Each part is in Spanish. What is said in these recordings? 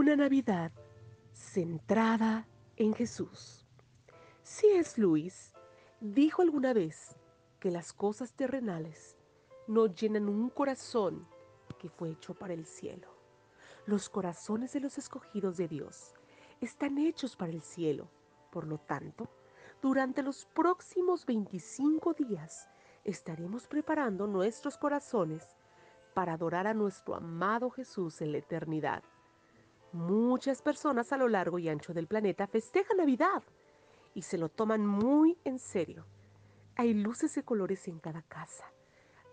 Una Navidad centrada en Jesús. C.S. Lewis dijo alguna vez que las cosas terrenales no llenan un corazón que fue hecho para el cielo. Los corazones de los escogidos de Dios están hechos para el cielo. Por lo tanto, durante los próximos 25 días estaremos preparando nuestros corazones para adorar a nuestro amado Jesús en la eternidad. Muchas personas a lo largo y ancho del planeta festejan Navidad y se lo toman muy en serio. Hay luces de colores en cada casa,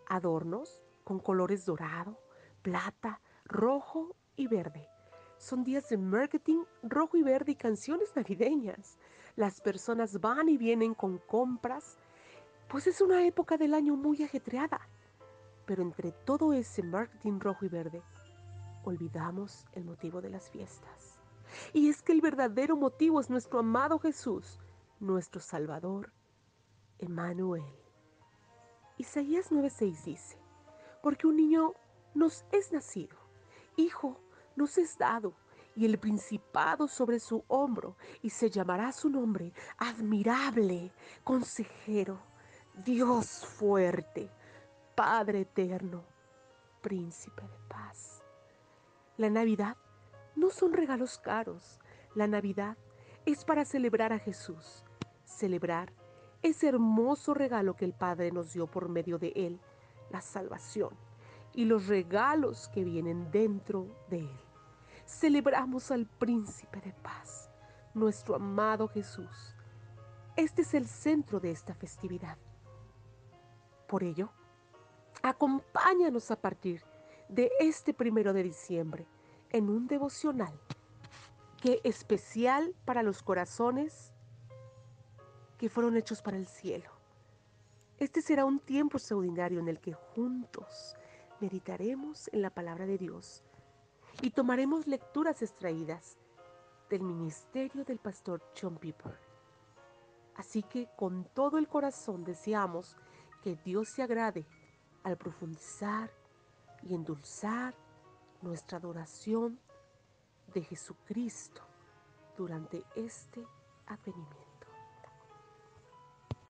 adornos con colores dorado, plata, rojo y verde. Son días de marketing rojo y verde y canciones navideñas. Las personas van y vienen con compras, pues es una época del año muy ajetreada. Pero entre todo ese marketing rojo y verde, olvidamos el motivo de las fiestas. Y es que el verdadero motivo es nuestro amado Jesús, nuestro Salvador, Emmanuel. Isaías 9:6 dice, porque un niño nos es nacido, hijo nos es dado, y el principado sobre su hombro, y se llamará su nombre admirable, consejero, Dios fuerte, Padre eterno, príncipe de paz. La Navidad no son regalos caros. La Navidad es para celebrar a Jesús, celebrar ese hermoso regalo que el Padre nos dio por medio de Él, la salvación y los regalos que vienen dentro de Él. Celebramos al príncipe de paz, nuestro amado Jesús. Este es el centro de esta festividad. Por ello, acompáñanos a partir de este primero de diciembre en un devocional que especial para los corazones que fueron hechos para el cielo. Este será un tiempo extraordinario en el que juntos meditaremos en la palabra de Dios y tomaremos lecturas extraídas del ministerio del pastor John Piper. Así que con todo el corazón deseamos que Dios se agrade al profundizar y endulzar nuestra adoración de Jesucristo durante este advenimiento.